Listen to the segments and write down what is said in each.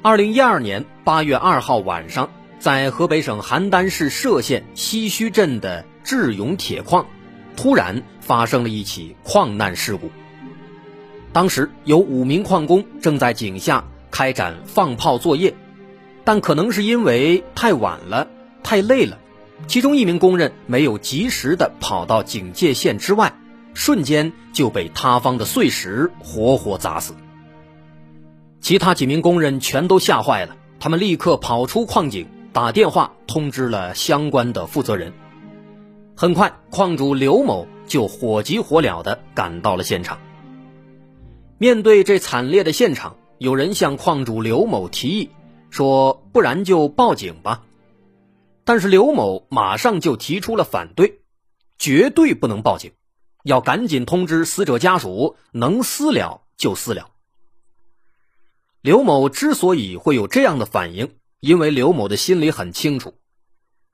二零一二年八月二号晚上，在河北省邯郸市涉县西圩镇的智勇铁矿，突然发生了一起矿难事故。当时有五名矿工正在井下开展放炮作业，但可能是因为太晚了、太累了，其中一名工人没有及时的跑到警戒线之外，瞬间就被塌方的碎石活活砸死。其他几名工人全都吓坏了，他们立刻跑出矿井，打电话通知了相关的负责人。很快，矿主刘某就火急火燎地赶到了现场。面对这惨烈的现场，有人向矿主刘某提议说：“不然就报警吧。”但是刘某马上就提出了反对，绝对不能报警，要赶紧通知死者家属，能私了就私了。刘某之所以会有这样的反应，因为刘某的心里很清楚，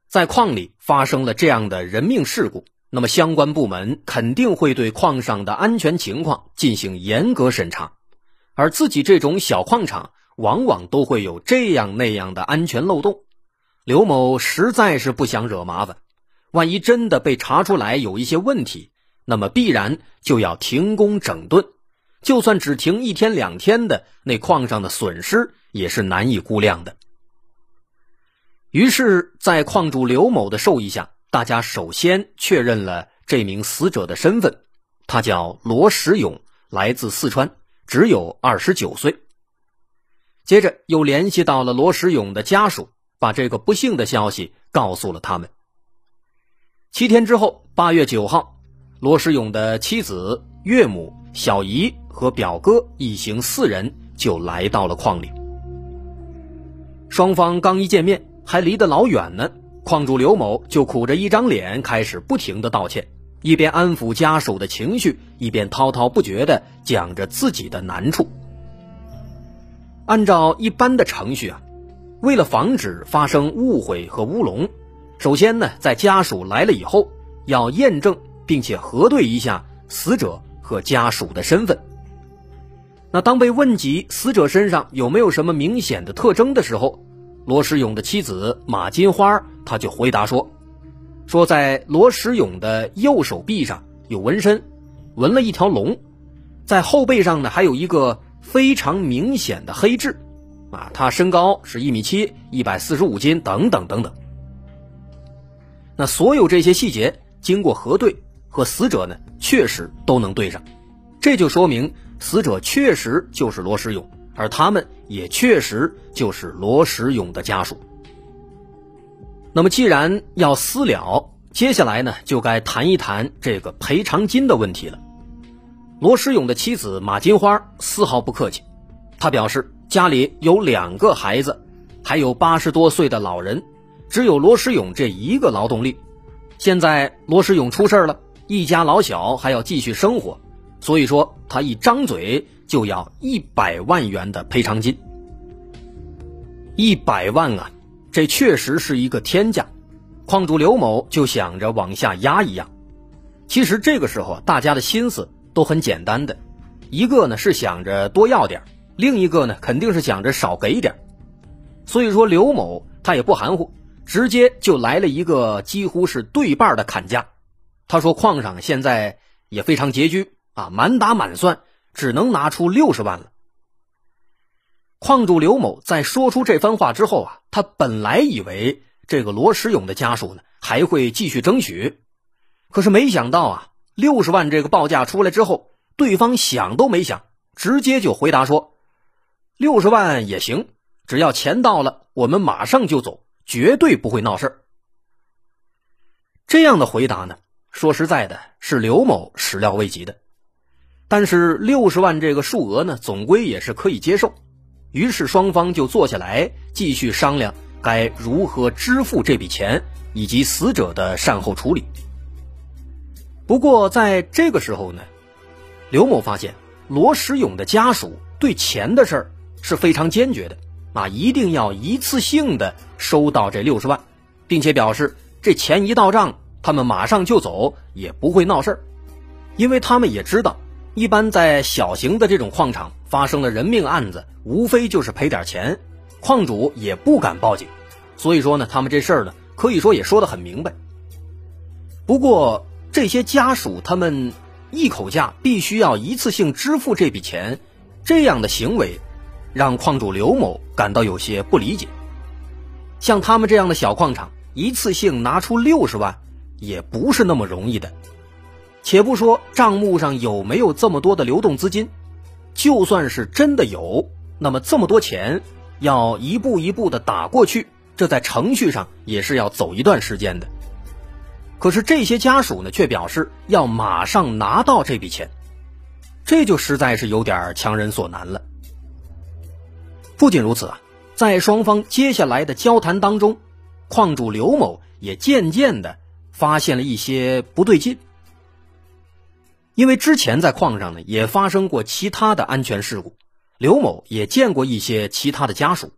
在矿里发生了这样的人命事故，那么相关部门肯定会对矿上的安全情况进行严格审查，而自己这种小矿场往往都会有这样那样的安全漏洞。刘某实在是不想惹麻烦，万一真的被查出来有一些问题，那么必然就要停工整顿。就算只停一天两天的，那矿上的损失也是难以估量的。于是，在矿主刘某的授意下，大家首先确认了这名死者的身份，他叫罗石勇，来自四川，只有二十九岁。接着又联系到了罗石勇的家属，把这个不幸的消息告诉了他们。七天之后，八月九号，罗石勇的妻子、岳母、小姨。和表哥一行四人就来到了矿里。双方刚一见面，还离得老远呢，矿主刘某就苦着一张脸，开始不停的道歉，一边安抚家属的情绪，一边滔滔不绝的讲着自己的难处。按照一般的程序啊，为了防止发生误会和乌龙，首先呢，在家属来了以后，要验证并且核对一下死者和家属的身份。那当被问及死者身上有没有什么明显的特征的时候，罗石勇的妻子马金花他就回答说：“说在罗石勇的右手臂上有纹身，纹了一条龙，在后背上呢还有一个非常明显的黑痣，啊，他身高是一米七，一百四十五斤，等等等等。那所有这些细节经过核对，和死者呢确实都能对上，这就说明。”死者确实就是罗石勇，而他们也确实就是罗石勇的家属。那么，既然要私了，接下来呢，就该谈一谈这个赔偿金的问题了。罗石勇的妻子马金花丝毫不客气，她表示家里有两个孩子，还有八十多岁的老人，只有罗石勇这一个劳动力。现在罗石勇出事了，一家老小还要继续生活。所以说，他一张嘴就要一百万元的赔偿金。一百万啊，这确实是一个天价。矿主刘某就想着往下压一压。其实这个时候，大家的心思都很简单的，一个呢是想着多要点，另一个呢肯定是想着少给点。所以说，刘某他也不含糊，直接就来了一个几乎是对半的砍价。他说：“矿上现在也非常拮据。”啊，满打满算只能拿出六十万了。矿主刘某在说出这番话之后啊，他本来以为这个罗石勇的家属呢还会继续争取，可是没想到啊，六十万这个报价出来之后，对方想都没想，直接就回答说：“六十万也行，只要钱到了，我们马上就走，绝对不会闹事儿。”这样的回答呢，说实在的，是刘某始料未及的。但是六十万这个数额呢，总归也是可以接受。于是双方就坐下来继续商量该如何支付这笔钱以及死者的善后处理。不过在这个时候呢，刘某发现罗石勇的家属对钱的事儿是非常坚决的，啊，一定要一次性的收到这六十万，并且表示这钱一到账，他们马上就走，也不会闹事儿，因为他们也知道，一般在小型的这种矿场发生了人命案子，无非就是赔点钱，矿主也不敢报警，所以说呢，他们这事儿呢，可以说也说得很明白。不过。这些家属他们一口价必须要一次性支付这笔钱，这样的行为让矿主刘某感到有些不理解。像他们这样的小矿场，一次性拿出六十万也不是那么容易的。且不说账目上有没有这么多的流动资金，就算是真的有，那么这么多钱要一步一步的打过去，这在程序上也是要走一段时间的。可是这些家属呢，却表示要马上拿到这笔钱，这就实在是有点强人所难了。不仅如此啊，在双方接下来的交谈当中，矿主刘某也渐渐的发现了一些不对劲。因为之前在矿上呢也发生过其他的安全事故，刘某也见过一些其他的家属。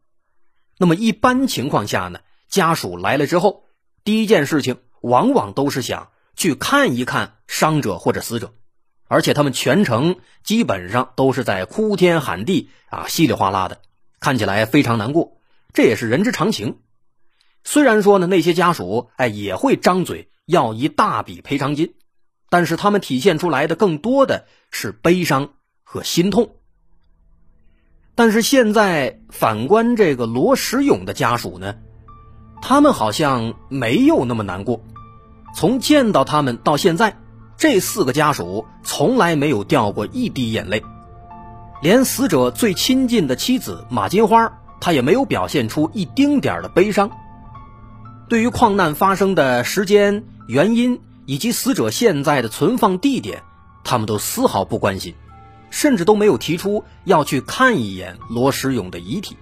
那么一般情况下呢，家属来了之后，第一件事情。往往都是想去看一看伤者或者死者，而且他们全程基本上都是在哭天喊地啊，稀里哗啦的，看起来非常难过，这也是人之常情。虽然说呢，那些家属哎也会张嘴要一大笔赔偿金，但是他们体现出来的更多的是悲伤和心痛。但是现在反观这个罗石勇的家属呢？他们好像没有那么难过，从见到他们到现在，这四个家属从来没有掉过一滴眼泪，连死者最亲近的妻子马金花，她也没有表现出一丁点的悲伤。对于矿难发生的时间、原因以及死者现在的存放地点，他们都丝毫不关心，甚至都没有提出要去看一眼罗石勇的遗体。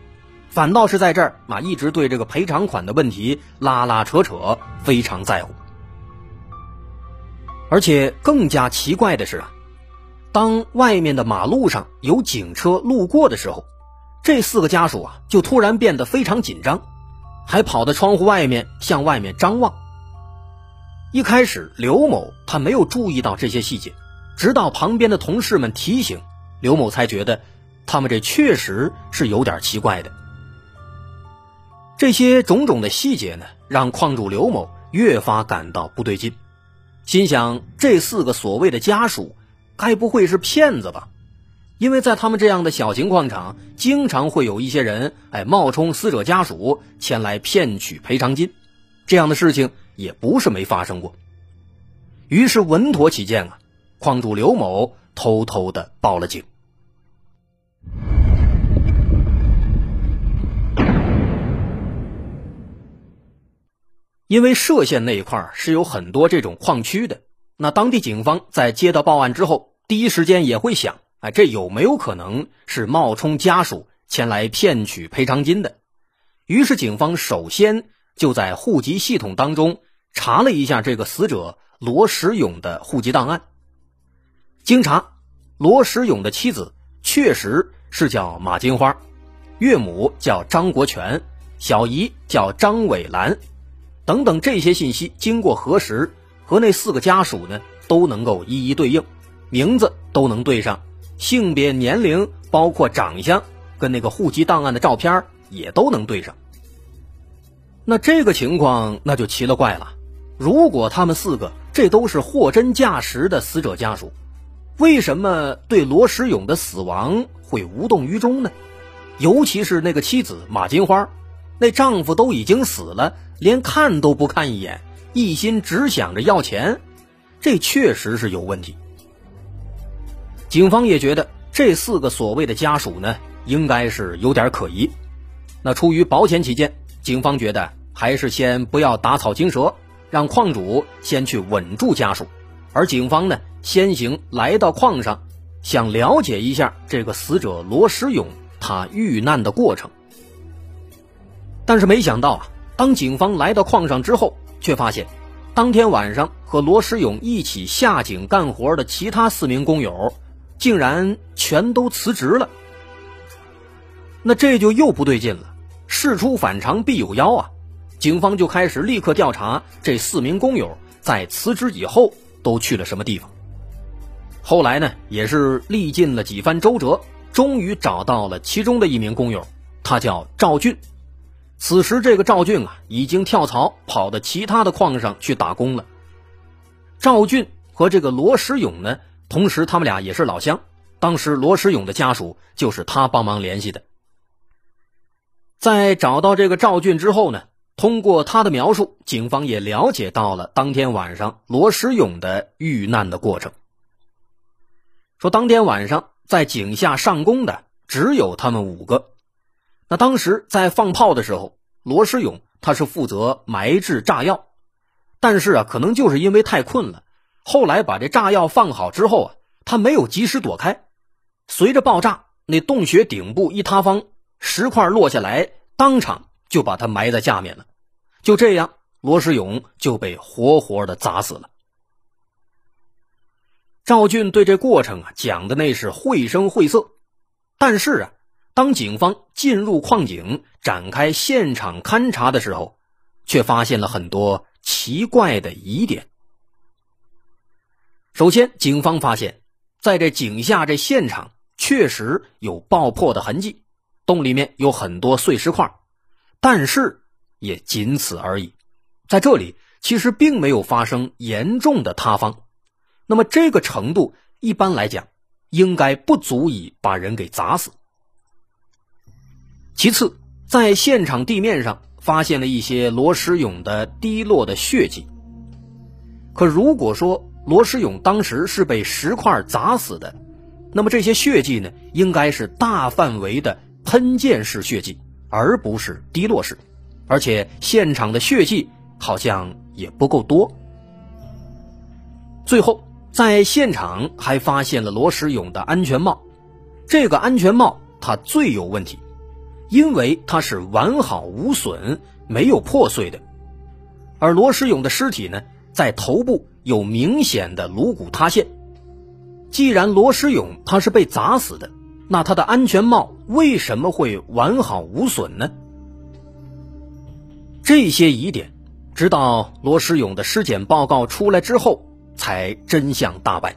反倒是在这儿啊，一直对这个赔偿款的问题拉拉扯扯，非常在乎。而且更加奇怪的是啊，当外面的马路上有警车路过的时候，这四个家属啊就突然变得非常紧张，还跑到窗户外面向外面张望。一开始刘某他没有注意到这些细节，直到旁边的同事们提醒，刘某才觉得他们这确实是有点奇怪的。这些种种的细节呢，让矿主刘某越发感到不对劲，心想这四个所谓的家属，该不会是骗子吧？因为在他们这样的小型矿场，经常会有一些人哎冒充死者家属前来骗取赔偿金，这样的事情也不是没发生过。于是稳妥起见啊，矿主刘某偷偷的报了警。因为歙县那一块是有很多这种矿区的，那当地警方在接到报案之后，第一时间也会想，哎，这有没有可能是冒充家属前来骗取赔偿金的？于是警方首先就在户籍系统当中查了一下这个死者罗石勇的户籍档案。经查，罗石勇的妻子确实是叫马金花，岳母叫张国全，小姨叫张伟兰。等等，这些信息经过核实，和那四个家属呢都能够一一对应，名字都能对上，性别、年龄，包括长相，跟那个户籍档案的照片也都能对上。那这个情况那就奇了怪了，如果他们四个这都是货真价实的死者家属，为什么对罗石勇的死亡会无动于衷呢？尤其是那个妻子马金花，那丈夫都已经死了。连看都不看一眼，一心只想着要钱，这确实是有问题。警方也觉得这四个所谓的家属呢，应该是有点可疑。那出于保险起见，警方觉得还是先不要打草惊蛇，让矿主先去稳住家属，而警方呢，先行来到矿上，想了解一下这个死者罗石勇他遇难的过程。但是没想到啊，当警方来到矿上之后，却发现，当天晚上和罗时勇一起下井干活的其他四名工友，竟然全都辞职了。那这就又不对劲了，事出反常必有妖啊！警方就开始立刻调查这四名工友在辞职以后都去了什么地方。后来呢，也是历尽了几番周折，终于找到了其中的一名工友，他叫赵俊。此时，这个赵俊啊，已经跳槽跑到其他的矿上去打工了。赵俊和这个罗时勇呢，同时他们俩也是老乡，当时罗时勇的家属就是他帮忙联系的。在找到这个赵俊之后呢，通过他的描述，警方也了解到了当天晚上罗时勇的遇难的过程。说当天晚上在井下上工的只有他们五个。那当时在放炮的时候，罗时勇他是负责埋置炸药，但是啊，可能就是因为太困了，后来把这炸药放好之后啊，他没有及时躲开，随着爆炸，那洞穴顶部一塌方，石块落下来，当场就把他埋在下面了。就这样，罗时勇就被活活的砸死了。赵俊对这过程啊讲的那是绘声绘色，但是啊。当警方进入矿井展开现场勘查的时候，却发现了很多奇怪的疑点。首先，警方发现，在这井下这现场确实有爆破的痕迹，洞里面有很多碎石块，但是也仅此而已。在这里，其实并没有发生严重的塌方。那么，这个程度一般来讲，应该不足以把人给砸死。其次，在现场地面上发现了一些罗时勇的滴落的血迹。可如果说罗时勇当时是被石块砸死的，那么这些血迹呢，应该是大范围的喷溅式血迹，而不是滴落式。而且现场的血迹好像也不够多。最后，在现场还发现了罗时勇的安全帽，这个安全帽它最有问题。因为它是完好无损、没有破碎的，而罗时勇的尸体呢，在头部有明显的颅骨塌陷。既然罗时勇他是被砸死的，那他的安全帽为什么会完好无损呢？这些疑点，直到罗时勇的尸检报告出来之后，才真相大白。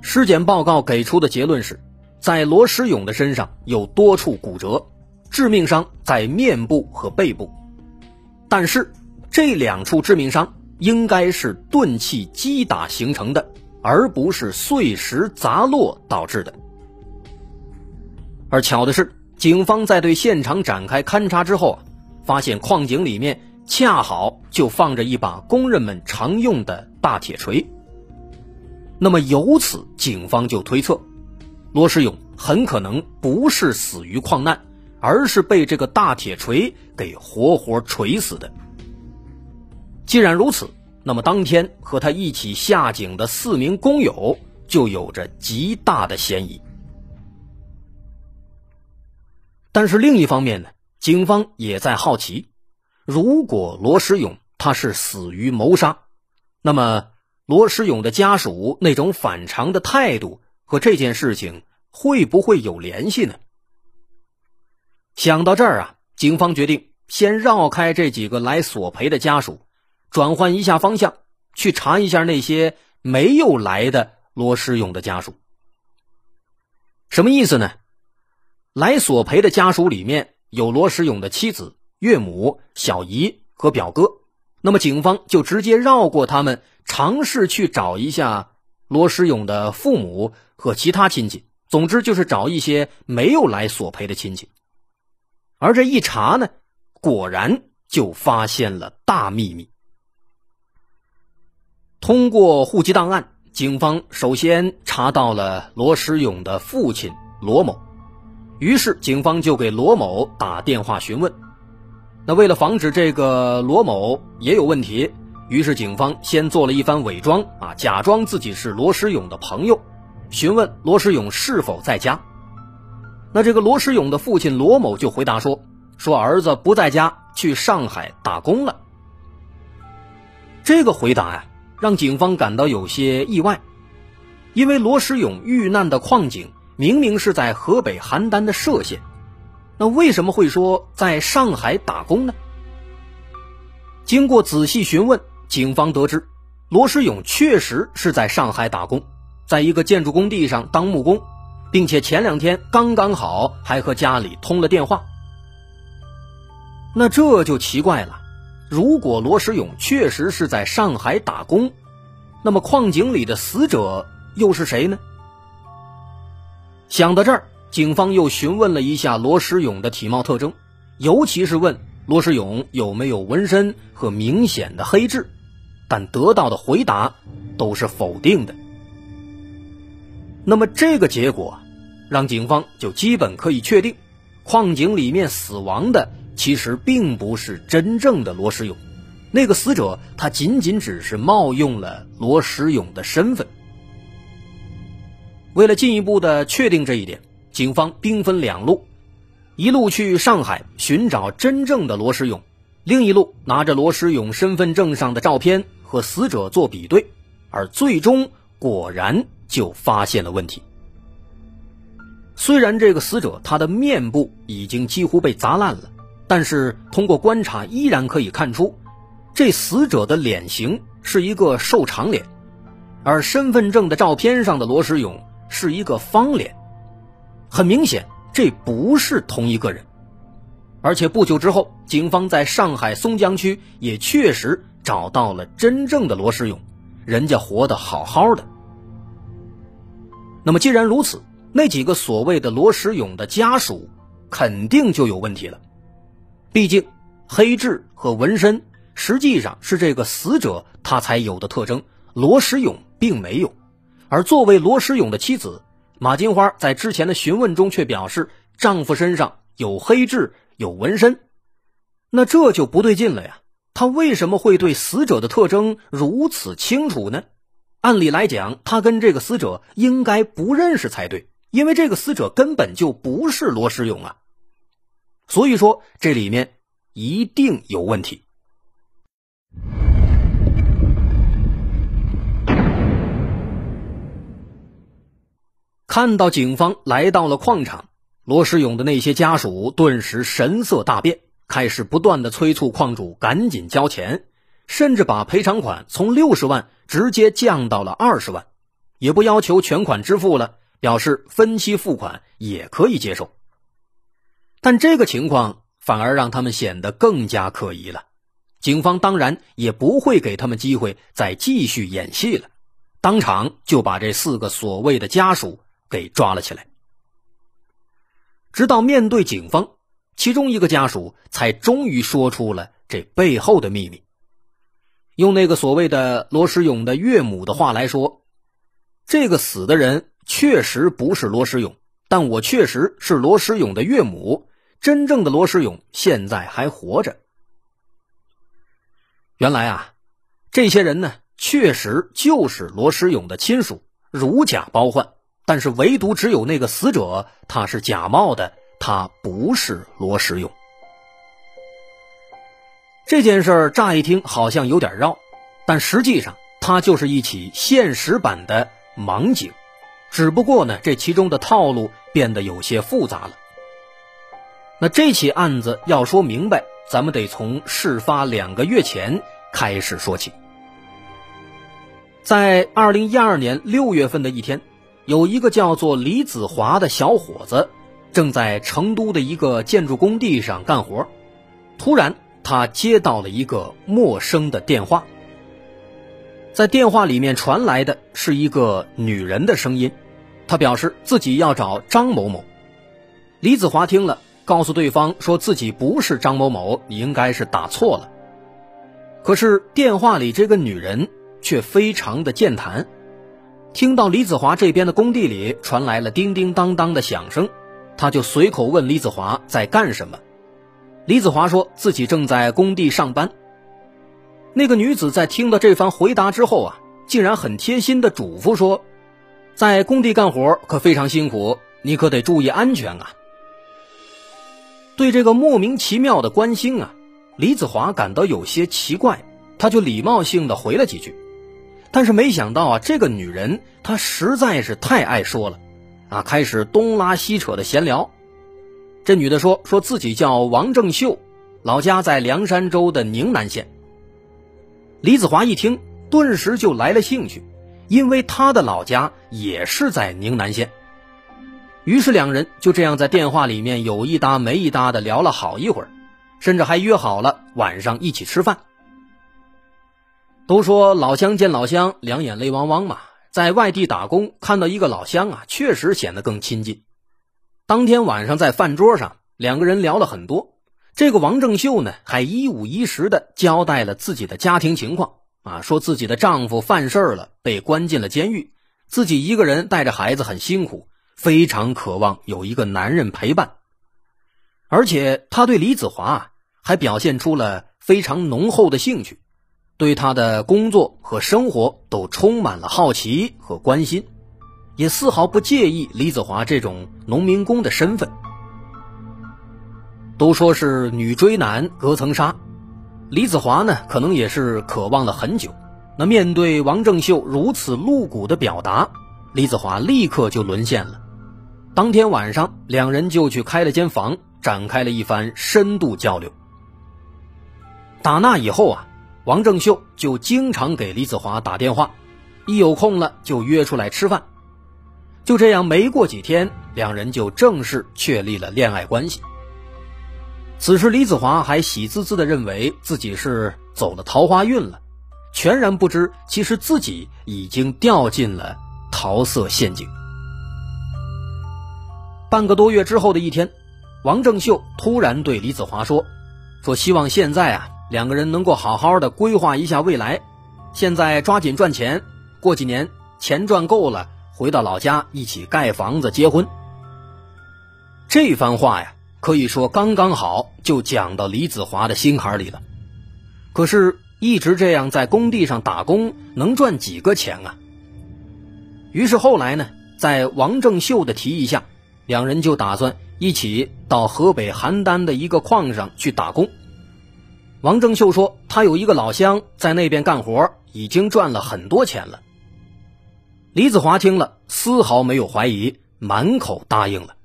尸检报告给出的结论是。在罗时勇的身上有多处骨折，致命伤在面部和背部，但是这两处致命伤应该是钝器击打形成的，而不是碎石砸落导致的。而巧的是，警方在对现场展开勘查之后啊，发现矿井里面恰好就放着一把工人们常用的大铁锤。那么由此，警方就推测。罗世勇很可能不是死于矿难，而是被这个大铁锤给活活锤死的。既然如此，那么当天和他一起下井的四名工友就有着极大的嫌疑。但是另一方面呢，警方也在好奇：如果罗时勇他是死于谋杀，那么罗时勇的家属那种反常的态度。和这件事情会不会有联系呢？想到这儿啊，警方决定先绕开这几个来索赔的家属，转换一下方向，去查一下那些没有来的罗时勇的家属。什么意思呢？来索赔的家属里面有罗时勇的妻子、岳母、小姨和表哥，那么警方就直接绕过他们，尝试去找一下罗时勇的父母。和其他亲戚，总之就是找一些没有来索赔的亲戚。而这一查呢，果然就发现了大秘密。通过户籍档案，警方首先查到了罗时勇的父亲罗某，于是警方就给罗某打电话询问。那为了防止这个罗某也有问题，于是警方先做了一番伪装啊，假装自己是罗时勇的朋友。询问罗时勇是否在家，那这个罗时勇的父亲罗某就回答说：“说儿子不在家，去上海打工了。”这个回答呀，让警方感到有些意外，因为罗时勇遇难的矿井明明是在河北邯郸的歙县，那为什么会说在上海打工呢？经过仔细询问，警方得知，罗时勇确实是在上海打工，在一个建筑工地上当木工。并且前两天刚刚好还和家里通了电话，那这就奇怪了。如果罗时勇确实是在上海打工，那么矿井里的死者又是谁呢？想到这儿，警方又询问了一下罗时勇的体貌特征，尤其是问罗时勇有没有纹身和明显的黑痣，但得到的回答都是否定的。那么这个结果，让警方就基本可以确定，矿井里面死亡的其实并不是真正的罗时勇，那个死者他仅仅只是冒用了罗时勇的身份。为了进一步的确定这一点，警方兵分两路，一路去上海寻找真正的罗时勇，另一路拿着罗时勇身份证上的照片和死者做比对，而最终果然。就发现了问题。虽然这个死者他的面部已经几乎被砸烂了，但是通过观察依然可以看出，这死者的脸型是一个瘦长脸，而身份证的照片上的罗时勇是一个方脸，很明显这不是同一个人。而且不久之后，警方在上海松江区也确实找到了真正的罗时勇，人家活得好好的。那么既然如此，那几个所谓的罗时勇的家属肯定就有问题了。毕竟，黑痣和纹身实际上是这个死者他才有的特征，罗时勇并没有。而作为罗时勇的妻子，马金花在之前的询问中却表示，丈夫身上有黑痣、有纹身，那这就不对劲了呀。他为什么会对死者的特征如此清楚呢？按理来讲，他跟这个死者应该不认识才对，因为这个死者根本就不是罗时勇啊。所以说，这里面一定有问题。看到警方来到了矿场，罗世勇的那些家属顿时神色大变，开始不断的催促矿主赶紧交钱。甚至把赔偿款从六十万直接降到了二十万，也不要求全款支付了，表示分期付款也可以接受。但这个情况反而让他们显得更加可疑了。警方当然也不会给他们机会再继续演戏了，当场就把这四个所谓的家属给抓了起来。直到面对警方，其中一个家属才终于说出了这背后的秘密。用那个所谓的罗时勇的岳母的话来说，这个死的人确实不是罗时勇，但我确实是罗时勇的岳母。真正的罗时勇现在还活着。原来啊，这些人呢，确实就是罗时勇的亲属，如假包换。但是唯独只有那个死者，他是假冒的，他不是罗时勇。这件事儿乍一听好像有点绕，但实际上它就是一起现实版的盲井，只不过呢，这其中的套路变得有些复杂了。那这起案子要说明白，咱们得从事发两个月前开始说起。在二零一二年六月份的一天，有一个叫做李子华的小伙子，正在成都的一个建筑工地上干活，突然。他接到了一个陌生的电话，在电话里面传来的是一个女人的声音，他表示自己要找张某某。李子华听了，告诉对方说自己不是张某某，你应该是打错了。可是电话里这个女人却非常的健谈，听到李子华这边的工地里传来了叮叮当当的响声，他就随口问李子华在干什么。李子华说自己正在工地上班。那个女子在听到这番回答之后啊，竟然很贴心的嘱咐说：“在工地干活可非常辛苦，你可得注意安全啊！对这个莫名其妙的关心啊，李子华感到有些奇怪，他就礼貌性的回了几句。但是没想到啊，这个女人她实在是太爱说了，啊，开始东拉西扯的闲聊。这女的说，说自己叫王正秀，老家在凉山州的宁南县。李子华一听，顿时就来了兴趣，因为他的老家也是在宁南县。于是两人就这样在电话里面有一搭没一搭的聊了好一会儿，甚至还约好了晚上一起吃饭。都说老乡见老乡，两眼泪汪汪嘛。在外地打工，看到一个老乡啊，确实显得更亲近。当天晚上在饭桌上，两个人聊了很多。这个王正秀呢，还一五一十的交代了自己的家庭情况啊，说自己的丈夫犯事儿了，被关进了监狱，自己一个人带着孩子很辛苦。非常渴望有一个男人陪伴，而且他对李子华还表现出了非常浓厚的兴趣，对他的工作和生活都充满了好奇和关心，也丝毫不介意李子华这种农民工的身份。都说是女追男隔层纱，李子华呢可能也是渴望了很久。那面对王正秀如此露骨的表达，李子华立刻就沦陷了。当天晚上，两人就去开了间房，展开了一番深度交流。打那以后啊，王正秀就经常给李子华打电话，一有空了就约出来吃饭。就这样，没过几天，两人就正式确立了恋爱关系。此时，李子华还喜滋滋的认为自己是走了桃花运了，全然不知其实自己已经掉进了桃色陷阱。半个多月之后的一天，王正秀突然对李子华说：“说希望现在啊，两个人能够好好的规划一下未来，现在抓紧赚钱，过几年钱赚够了，回到老家一起盖房子结婚。”这番话呀，可以说刚刚好就讲到李子华的心坎里了。可是，一直这样在工地上打工，能赚几个钱啊？于是后来呢，在王正秀的提议下。两人就打算一起到河北邯郸的一个矿上去打工。王正秀说：“他有一个老乡在那边干活，已经赚了很多钱了。”李子华听了，丝毫没有怀疑，满口答应了。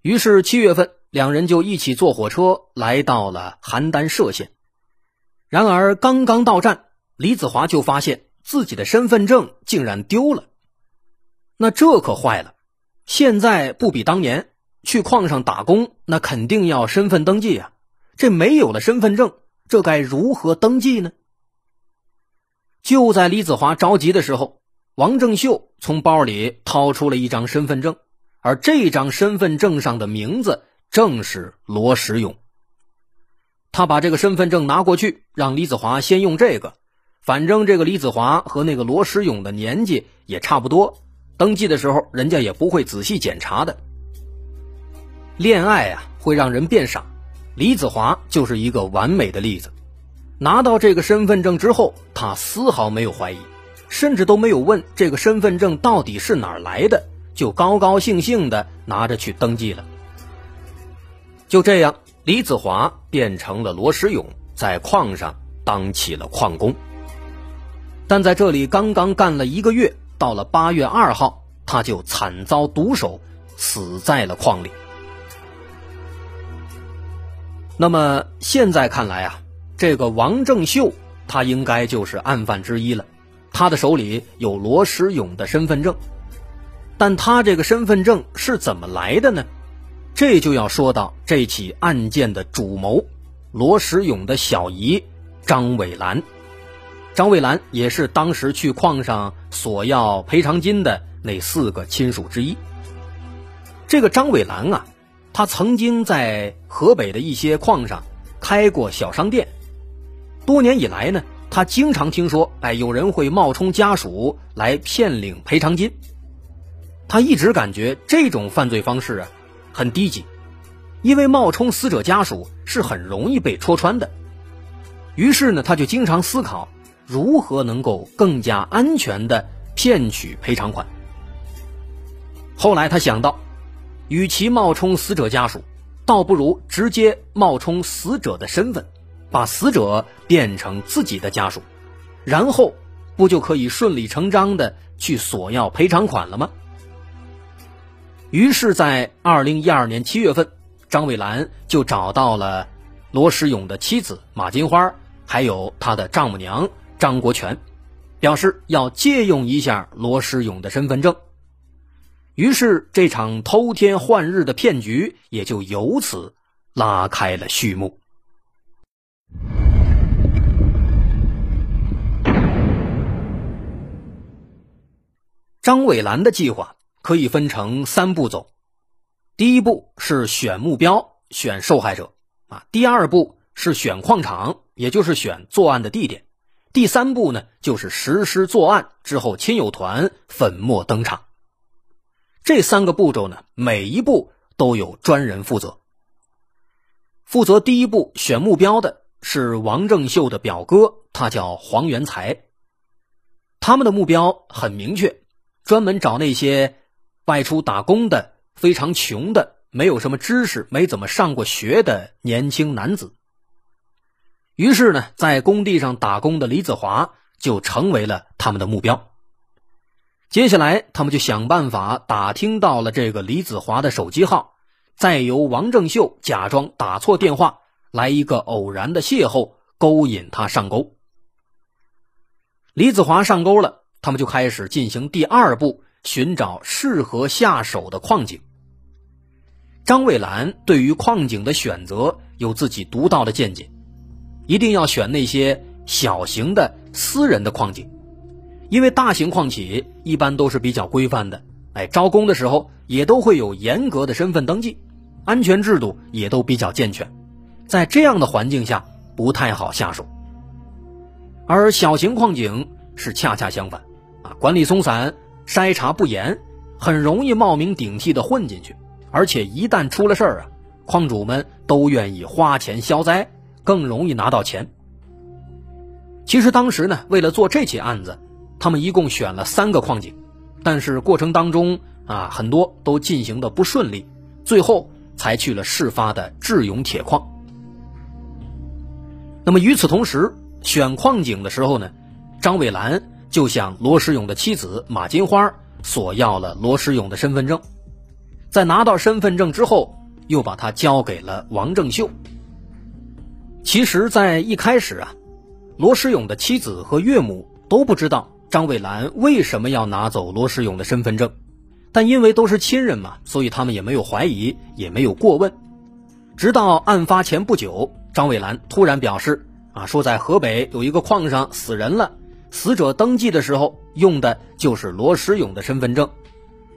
于是七月份，两人就一起坐火车来到了邯郸歙县。然而刚刚到站，李子华就发现自己的身份证竟然丢了。那这可坏了。现在不比当年去矿上打工，那肯定要身份登记啊！这没有了身份证，这该如何登记呢？就在李子华着急的时候，王正秀从包里掏出了一张身份证，而这张身份证上的名字正是罗时勇。他把这个身份证拿过去，让李子华先用这个，反正这个李子华和那个罗时勇的年纪也差不多。登记的时候，人家也不会仔细检查的。恋爱啊，会让人变傻。李子华就是一个完美的例子。拿到这个身份证之后，他丝毫没有怀疑，甚至都没有问这个身份证到底是哪儿来的，就高高兴兴的拿着去登记了。就这样，李子华变成了罗时勇，在矿上当起了矿工。但在这里刚刚干了一个月。到了八月二号，他就惨遭毒手，死在了矿里。那么现在看来啊，这个王正秀他应该就是案犯之一了，他的手里有罗时勇的身份证，但他这个身份证是怎么来的呢？这就要说到这起案件的主谋罗时勇的小姨张伟兰。张伟兰也是当时去矿上索要赔偿金的那四个亲属之一。这个张伟兰啊，他曾经在河北的一些矿上开过小商店。多年以来呢，他经常听说，哎，有人会冒充家属来骗领赔偿金。他一直感觉这种犯罪方式啊，很低级，因为冒充死者家属是很容易被戳穿的。于是呢，他就经常思考。如何能够更加安全的骗取赔偿款？后来他想到，与其冒充死者家属，倒不如直接冒充死者的身份，把死者变成自己的家属，然后不就可以顺理成章的去索要赔偿款了吗？于是，在二零一二年七月份，张伟兰就找到了罗时勇的妻子马金花，还有他的丈母娘张国权，表示要借用一下罗时勇的身份证。于是，这场偷天换日的骗局也就由此拉开了序幕。张伟兰的计划。可以分成三步走，第一步是选目标、选受害者啊；第二步是选矿场，也就是选作案的地点；第三步呢，就是实施作案之后，亲友团粉墨登场。这三个步骤呢，每一步都有专人负责。负责第一步选目标的是王正秀的表哥，他叫黄元才。他们的目标很明确，专门找那些。外出打工的非常穷的，没有什么知识，没怎么上过学的年轻男子。于是呢，在工地上打工的李子华就成为了他们的目标。接下来，他们就想办法打听到了这个李子华的手机号，再由王正秀假装打错电话，来一个偶然的邂逅，勾引他上钩。李子华上钩了，他们就开始进行第二步。寻找适合下手的矿井。张蔚兰对于矿井的选择有自己独到的见解，一定要选那些小型的私人的矿井，因为大型矿企一般都是比较规范的，哎，招工的时候也都会有严格的身份登记，安全制度也都比较健全，在这样的环境下不太好下手。而小型矿井是恰恰相反，啊，管理松散。筛查不严，很容易冒名顶替的混进去，而且一旦出了事儿啊，矿主们都愿意花钱消灾，更容易拿到钱。其实当时呢，为了做这起案子，他们一共选了三个矿井，但是过程当中啊，很多都进行的不顺利，最后才去了事发的智勇铁矿。那么与此同时，选矿井的时候呢，张伟兰。就向罗时勇的妻子马金花索要了罗时勇的身份证，在拿到身份证之后，又把他交给了王正秀。其实，在一开始啊，罗时勇的妻子和岳母都不知道张伟兰为什么要拿走罗时勇的身份证，但因为都是亲人嘛，所以他们也没有怀疑，也没有过问。直到案发前不久，张伟兰突然表示啊，说在河北有一个矿上死人了。死者登记的时候用的就是罗时勇的身份证，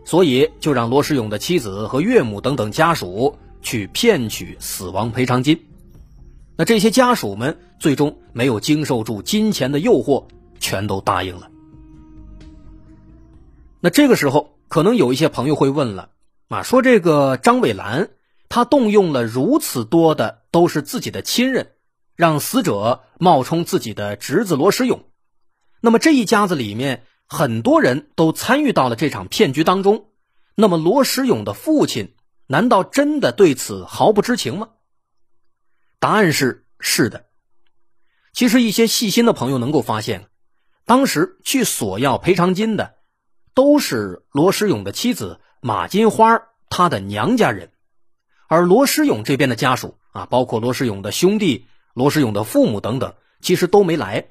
所以就让罗时勇的妻子和岳母等等家属去骗取死亡赔偿金。那这些家属们最终没有经受住金钱的诱惑，全都答应了。那这个时候，可能有一些朋友会问了：啊，说这个张伟兰，他动用了如此多的都是自己的亲人，让死者冒充自己的侄子罗时勇。那么这一家子里面很多人都参与到了这场骗局当中，那么罗时勇的父亲难道真的对此毫不知情吗？答案是是的。其实一些细心的朋友能够发现，当时去索要赔偿金的都是罗时勇的妻子马金花她的娘家人，而罗时勇这边的家属啊，包括罗时勇的兄弟、罗时勇的父母等等，其实都没来。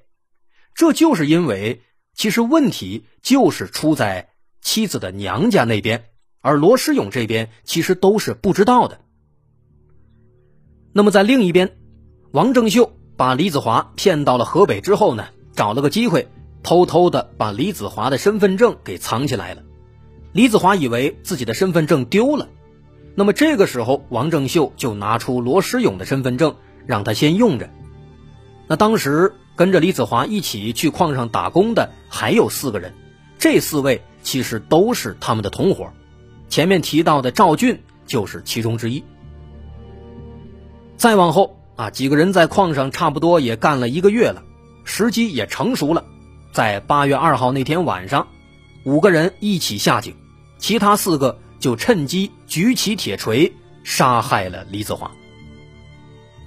这就是因为，其实问题就是出在妻子的娘家那边，而罗世勇这边其实都是不知道的。那么在另一边，王正秀把李子华骗到了河北之后呢，找了个机会，偷偷的把李子华的身份证给藏起来了。李子华以为自己的身份证丢了，那么这个时候，王正秀就拿出罗世勇的身份证，让他先用着。那当时。跟着李子华一起去矿上打工的还有四个人，这四位其实都是他们的同伙。前面提到的赵俊就是其中之一。再往后啊，几个人在矿上差不多也干了一个月了，时机也成熟了。在八月二号那天晚上，五个人一起下井，其他四个就趁机举起铁锤杀害了李子华。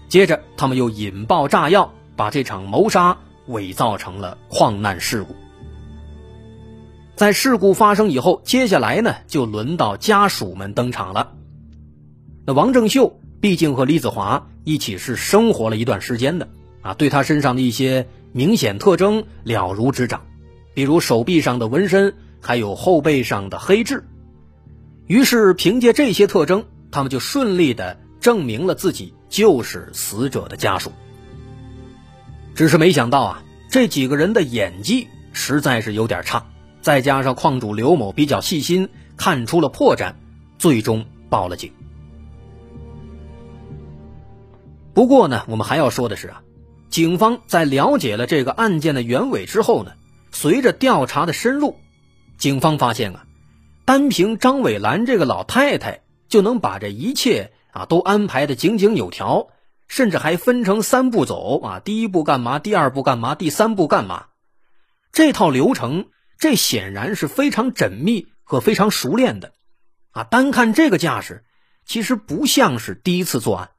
接着，他们又引爆炸药，把这场谋杀伪造成了矿难事故。在事故发生以后，接下来呢，就轮到家属们登场了。那王正秀毕竟和李子华一起是生活了一段时间的啊，对他身上的一些明显特征了如指掌，比如手臂上的纹身，还有后背上的黑痣。于是，凭借这些特征，他们就顺利的证明了自己。就是死者的家属，只是没想到啊，这几个人的演技实在是有点差，再加上矿主刘某比较细心，看出了破绽，最终报了警。不过呢，我们还要说的是啊，警方在了解了这个案件的原委之后呢，随着调查的深入，警方发现啊，单凭张伟兰这个老太太就能把这一切。啊，都安排的井井有条，甚至还分成三步走啊。第一步干嘛？第二步干嘛？第三步干嘛？这套流程，这显然是非常缜密和非常熟练的。啊，单看这个架势，其实不像是第一次作案。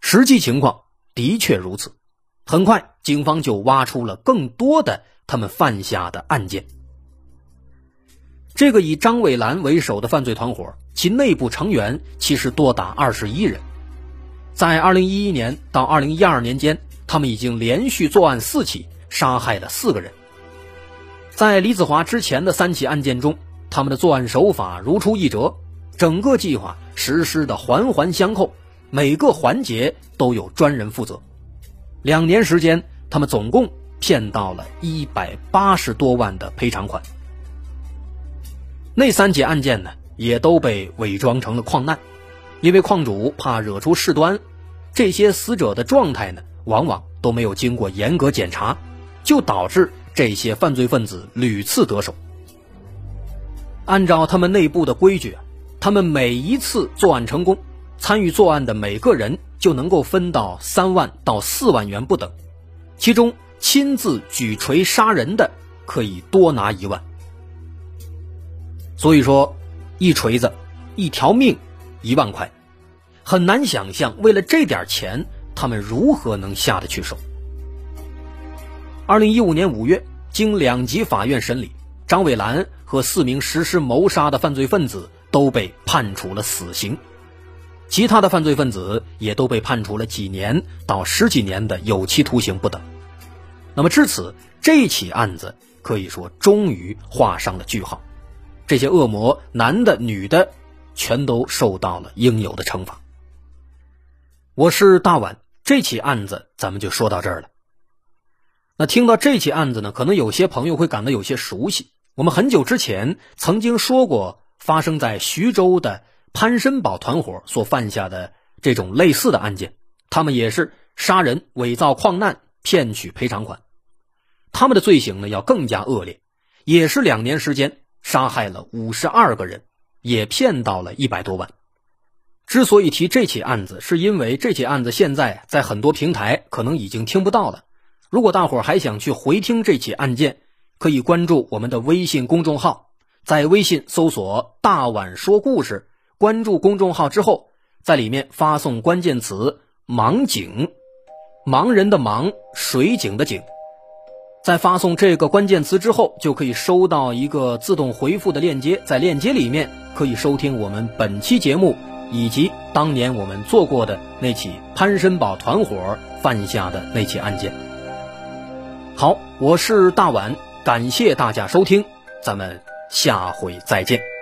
实际情况的确如此。很快，警方就挖出了更多的他们犯下的案件。这个以张伟兰为首的犯罪团伙。其内部成员其实多达二十一人，在二零一一年到二零一二年间，他们已经连续作案四起，杀害了四个人。在李子华之前的三起案件中，他们的作案手法如出一辙，整个计划实施的环环相扣，每个环节都有专人负责。两年时间，他们总共骗到了一百八十多万的赔偿款。那三起案件呢？也都被伪装成了矿难，因为矿主怕惹出事端，这些死者的状态呢，往往都没有经过严格检查，就导致这些犯罪分子屡次得手。按照他们内部的规矩，他们每一次作案成功，参与作案的每个人就能够分到三万到四万元不等，其中亲自举锤杀人的可以多拿一万。所以说。一锤子，一条命，一万块，很难想象，为了这点钱，他们如何能下得去手。二零一五年五月，经两级法院审理，张伟兰和四名实施谋杀的犯罪分子都被判处了死刑，其他的犯罪分子也都被判处了几年到十几年的有期徒刑不等。那么至此，这起案子可以说终于画上了句号。这些恶魔，男的、女的，全都受到了应有的惩罚。我是大碗，这起案子咱们就说到这儿了。那听到这起案子呢，可能有些朋友会感到有些熟悉。我们很久之前曾经说过，发生在徐州的潘申宝团伙所犯下的这种类似的案件，他们也是杀人、伪造矿难、骗取赔偿款。他们的罪行呢，要更加恶劣，也是两年时间。杀害了五十二个人，也骗到了一百多万。之所以提这起案子，是因为这起案子现在在很多平台可能已经听不到了。如果大伙还想去回听这起案件，可以关注我们的微信公众号，在微信搜索“大碗说故事”，关注公众号之后，在里面发送关键词“盲井”，盲人的盲，水井的井。在发送这个关键词之后，就可以收到一个自动回复的链接，在链接里面可以收听我们本期节目，以及当年我们做过的那起潘申宝团伙犯下的那起案件。好，我是大碗，感谢大家收听，咱们下回再见。